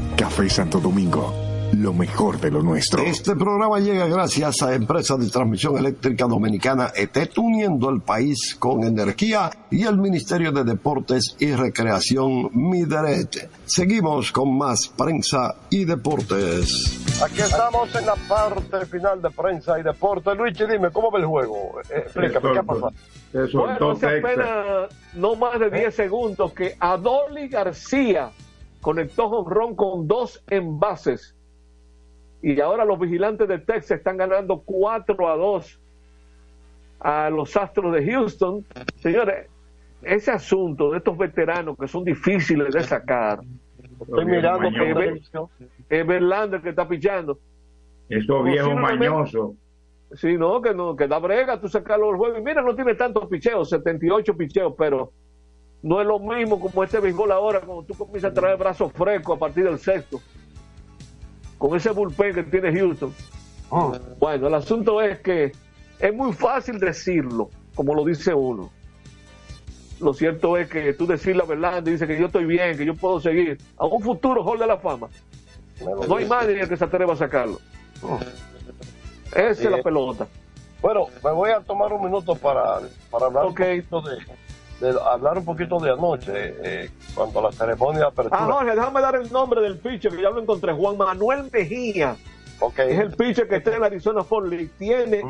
Café Santo Domingo, lo mejor de lo nuestro. Este programa llega gracias a Empresa de Transmisión Eléctrica Dominicana ET, uniendo el país con energía y el Ministerio de Deportes y Recreación Mideret. Seguimos con más prensa y deportes. Aquí estamos en la parte final de prensa y deportes. Luigi, dime, ¿cómo ve el juego? Eh, explícame, ¿qué ha pasado? Bueno, hace apenas no más de 10 segundos que Adoli García conectó jonrón con dos envases. Y ahora los vigilantes de Texas están ganando 4 a 2 a los Astros de Houston. Señores, ese asunto de estos veteranos que son difíciles de sacar. Estoy mirando por es, televisión. es Verlander que está pichando. Viejos Posiblemente- mañosos. Sí, no, que no, que da brega, tú sacarlo del juego. Y mira, no tiene tantos picheos, 78 picheos, pero no es lo mismo como este béisbol ahora, cuando tú comienzas a traer brazos frescos a partir del sexto. Con ese bullpen que tiene Houston. Bueno, el asunto es que es muy fácil decirlo, como lo dice uno. Lo cierto es que tú decir la verdad, dice que yo estoy bien, que yo puedo seguir a un futuro Hall de la Fama. No hay nadie que se atreva a sacarlo. Esa es la pelota. Bueno, me voy a tomar un minuto para, para hablar, un poquito de, de- hablar un poquito de anoche, eh, cuando la ceremonia de apertura. Ah, Jorge, déjame dar el nombre del pitcher que ya lo encontré. Juan Manuel Mejía. Es el pitcher que está en la Arizona Fall League. Tiene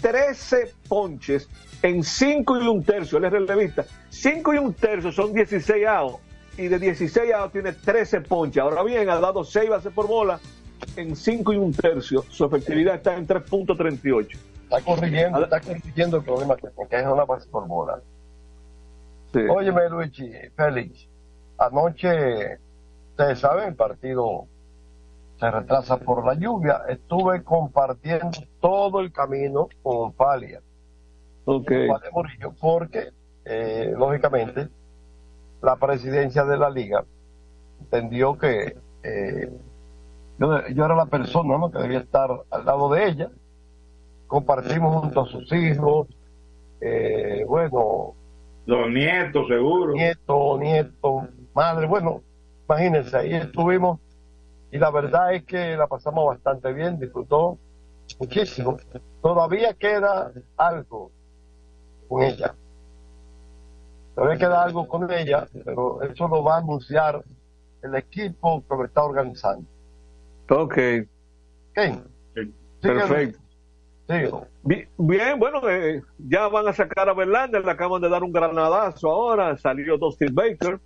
13 ponches en 5 y un tercio. Él es relevista. 5 y un tercio son 16 outs. Y de 16 outs tiene 13 ponches. Ahora bien, ha dado 6 bases por bola en 5 y un tercio. Su efectividad está en 3.38. Está corrigiendo, está corrigiendo el problema que, que es una base por bola. Óyeme, Luigi, Félix, anoche, ustedes saben, el partido se retrasa por la lluvia. Estuve compartiendo todo el camino con Palia. Ok. Juan de Morillo, porque, eh, lógicamente, la presidencia de la liga entendió que eh, yo, yo era la persona ¿no? que debía estar al lado de ella. Compartimos junto a sus hijos, eh, bueno, Los nietos, seguro. nieto, nieto, madre, bueno, imagínense, ahí estuvimos y la verdad es que la pasamos bastante bien, disfrutó muchísimo. Todavía queda algo con ella. Todavía queda algo con ella, pero eso lo va a anunciar el equipo que lo está organizando. Ok. ¿Qué? Perfecto. Bien, bueno, eh, ya van a sacar a Verlander, le acaban de dar un granadazo ahora, salió Dustin Baker,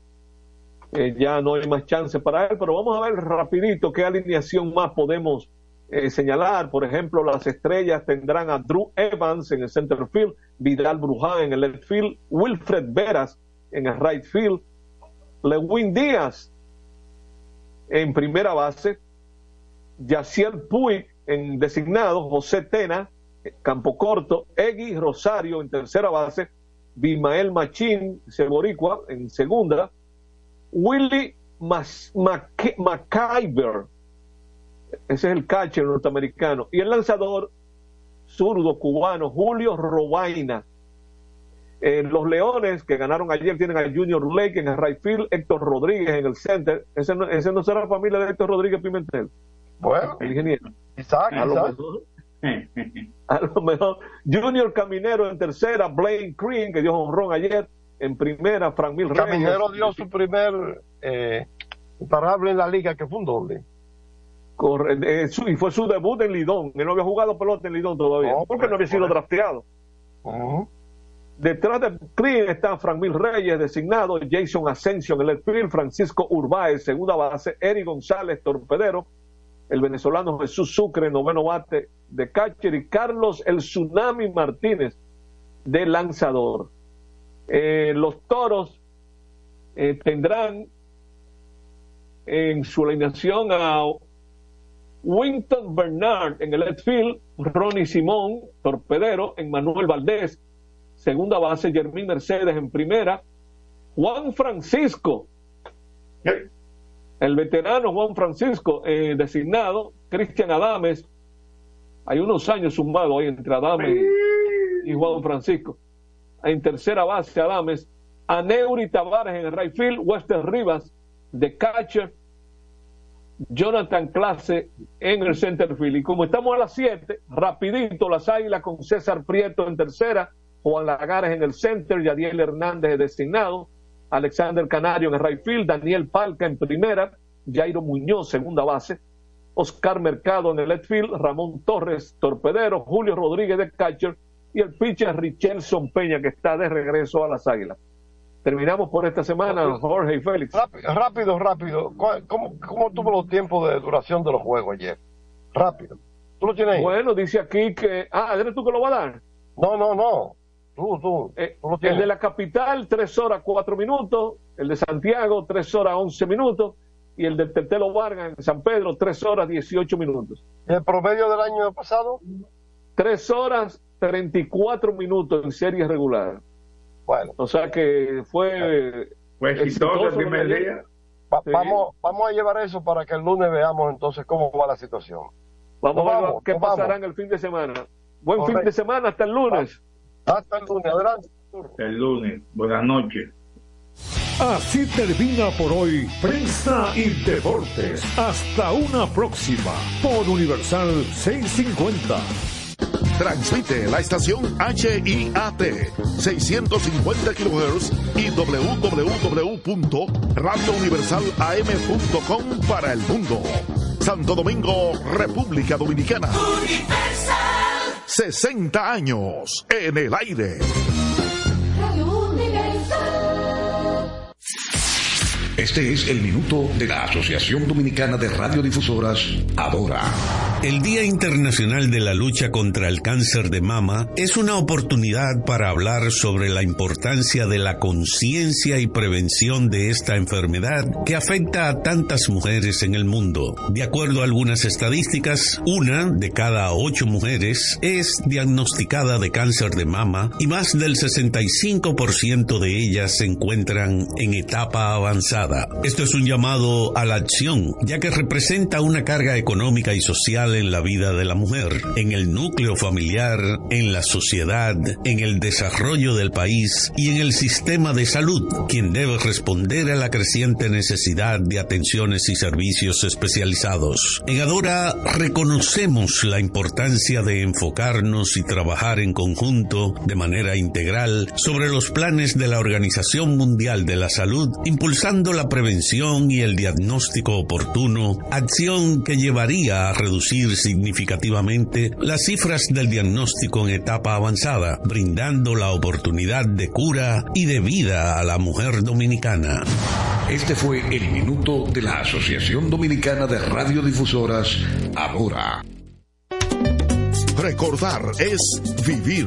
Eh, ya no hay más chance para él, pero vamos a ver rapidito qué alineación más podemos eh, señalar. Por ejemplo, las estrellas tendrán a Drew Evans en el center field, Vidal Bruján en el left field, Wilfred Veras en el right field, Lewin Díaz en primera base, Yaciel Puig en designado, José Tena, campo corto, Egui Rosario en tercera base, Bimael Machín, Seboricua en segunda, Willy Mas- McIver, ese es el catcher norteamericano, y el lanzador zurdo cubano Julio Robaina. Eh, los Leones que ganaron ayer tienen a Junior Lake en el right field, Héctor Rodríguez en el center. Ese no, ese no será familia de Héctor Rodríguez Pimentel. Bueno, ingeniero. Isaac, A lo Isaac. mejor. A lo mejor. Junior Caminero en tercera, Blaine Green, que dio honrón ayer. En primera, Frank Mil Reyes. Caminero dio su primer eh, imparable en la liga, que fue un doble. Corre- eh, su- y fue su debut en Lidón. Él no había jugado pelota en Lidón todavía. porque no había sido drafteado. Detrás de Clean está Franmil Reyes, designado, Jason Asensio en el field, Francisco Urbáez, segunda base, Eric González, torpedero, el venezolano Jesús Sucre, noveno bate de catcher, y Carlos el Tsunami Martínez, de lanzador. Eh, los toros eh, tendrán en su alineación a Winton Bernard en el left field, Ronnie Simón, torpedero, Emmanuel Valdés, segunda base, Jermín Mercedes en primera, Juan Francisco, el veterano Juan Francisco eh, designado, Cristian Adames, hay unos años sumados ahí entre Adames y, Juan Francisco, en tercera base Adames, Aneuri Tavares en el right field, Wester Rivas de catcher, Jonathan Clase en el center field. Y como estamos a las 7, rapidito las águilas con César Prieto en tercera, Juan Lagares en el center, Yadiel Hernández designado, Alexander Canario en el right field, Daniel Palca en primera, Jairo Muñoz segunda base, Oscar Mercado en el left field, Ramón Torres torpedero, Julio Rodríguez de catcher y el pitcher Richelson Peña que está de regreso a las águilas. Terminamos por esta semana, Jorge y Félix. Rápido, rápido, rápido. ¿Cómo, cómo tuvo los tiempos de duración de los juegos ayer? Rápido. ¿Tú lo tienes ahí? Bueno, dice aquí que... Ah, ¿eres tú que lo va a dar? No, no, no. Tú, tú. Eh, tú lo el de la capital, 3 horas 4 minutos. El de Santiago, 3 horas 11 minutos. Y el del Tetelo Vargas en San Pedro, 3 horas 18 minutos. ¿Y el promedio del año pasado? 3 horas 34 minutos en serie regular. Bueno. O sea que fue... Fue exitoso el primer día. Va- Sí. vamos, vamos a llevar eso para que el lunes veamos entonces cómo va la situación. Vamos Nos a ver vamos, qué pasará vamos. en el fin de semana. Buen fin de semana, hasta el lunes. Hasta el lunes. Adelante. El lunes. Buenas noches. Así termina por hoy Prensa y Deportes. Hasta una próxima por Universal 650. Transmite la estación HIAT 650 kHz y www.radiouniversalam.com para el mundo. Santo Domingo, República Dominicana. 60 años en el aire. Este es el minuto de la Asociación Dominicana de Radiodifusoras, Adora. El Día Internacional de la Lucha contra el Cáncer de Mama es una oportunidad para hablar sobre la importancia de la conciencia y prevención de esta enfermedad que afecta a tantas mujeres en el mundo. De acuerdo a algunas estadísticas, una de cada ocho mujeres es diagnosticada de cáncer de mama y más del 65% de ellas se encuentran en etapa avanzada. Esto es un llamado a la acción, ya que representa una carga económica y social en la vida de la mujer, en el núcleo familiar, en la sociedad, en el desarrollo del país y en el sistema de salud, quien debe responder a la creciente necesidad de atenciones y servicios especializados. En Adora reconocemos la importancia de enfocarnos y trabajar en conjunto de manera integral sobre los planes de la Organización Mundial de la Salud, impulsando la prevención y el diagnóstico oportuno, acción que llevaría a reducir significativamente las cifras del diagnóstico en etapa avanzada, brindando la oportunidad de cura y de vida a la mujer dominicana. Este fue el minuto de la Asociación Dominicana de Radiodifusoras, Adora. Recordar es vivir.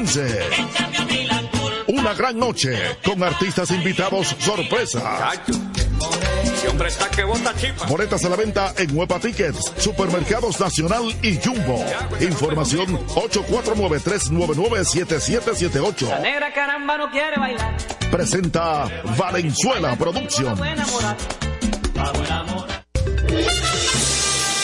Una gran noche con artistas invitados sorpresa. Boletas a la venta en Huepa Tickets, Supermercados Nacional y Jumbo. Información 849-399-7778. La negra caramba no quiere bailar. Presenta Valenzuela Productions.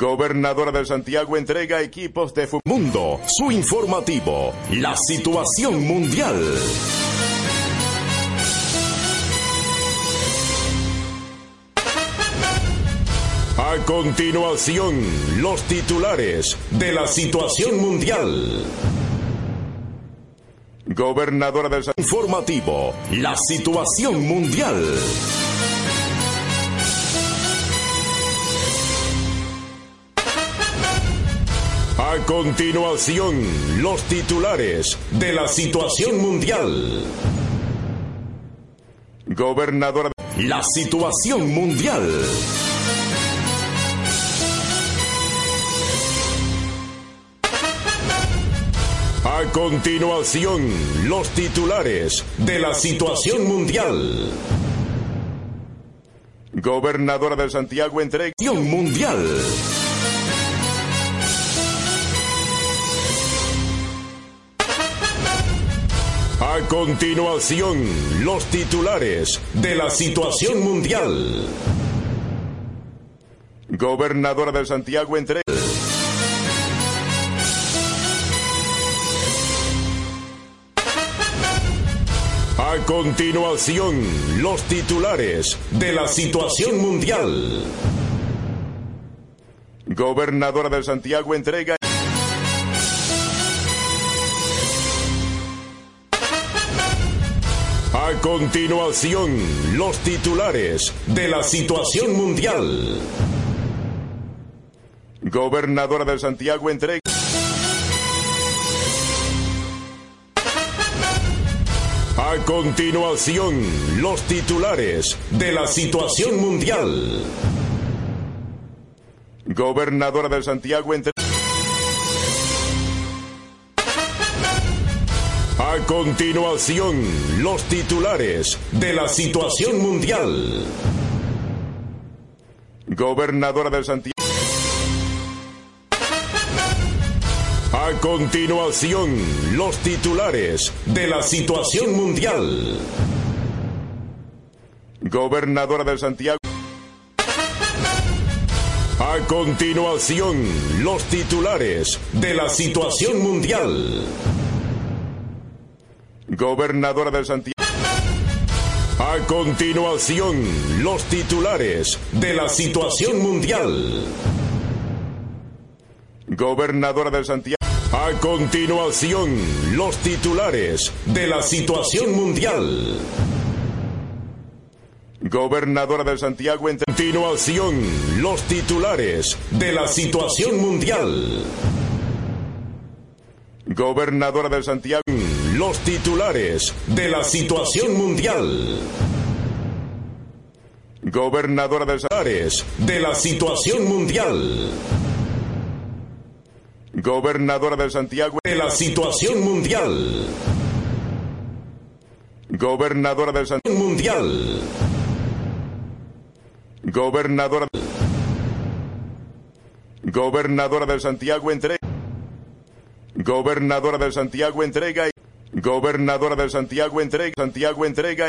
Gobernadora de Santiago entrega equipos de Mundo, su informativo, la situación mundial. A continuación, los titulares de la situación mundial. Gobernadora del informativo, la situación mundial. A continuación, los titulares de la situación mundial. Gobernadora la situación mundial. A continuación, los titulares de la situación mundial. Gobernadora de Santiago entrega mundial. Continuación, los titulares de la situación mundial. Gobernadora de Santiago entrega. A continuación, los titulares de la situación mundial. Gobernadora de Santiago entrega. Continuación, los titulares de la situación mundial. Gobernadora de Santiago entrega. A continuación, los titulares de la situación mundial. Gobernadora de Santiago entre. Continuación, los titulares de la situación mundial. Gobernadora de Santiago. A continuación, los titulares de la situación mundial. Gobernadora de Santiago. A continuación, los titulares de la situación mundial. Gobernadora de Santiago. A continuación, los titulares de la situación mundial. Gobernadora de Santiago. A continuación, los titulares de la situación mundial. Gobernadora de Santiago. En continuación, los titulares de la situación mundial. Gobernadora de Santiago. Los titulares de la situación mundial. Gobernadora de Santiago. De la situación mundial. Gobernadora de Santiago. De la situación mundial. Gobernadora de Santiago. Mundial. Gobernadora. Gobernadora de Santiago entrega. Gobernadora de Santiago entrega. Gobernadora de Santiago entrega. Santiago entrega.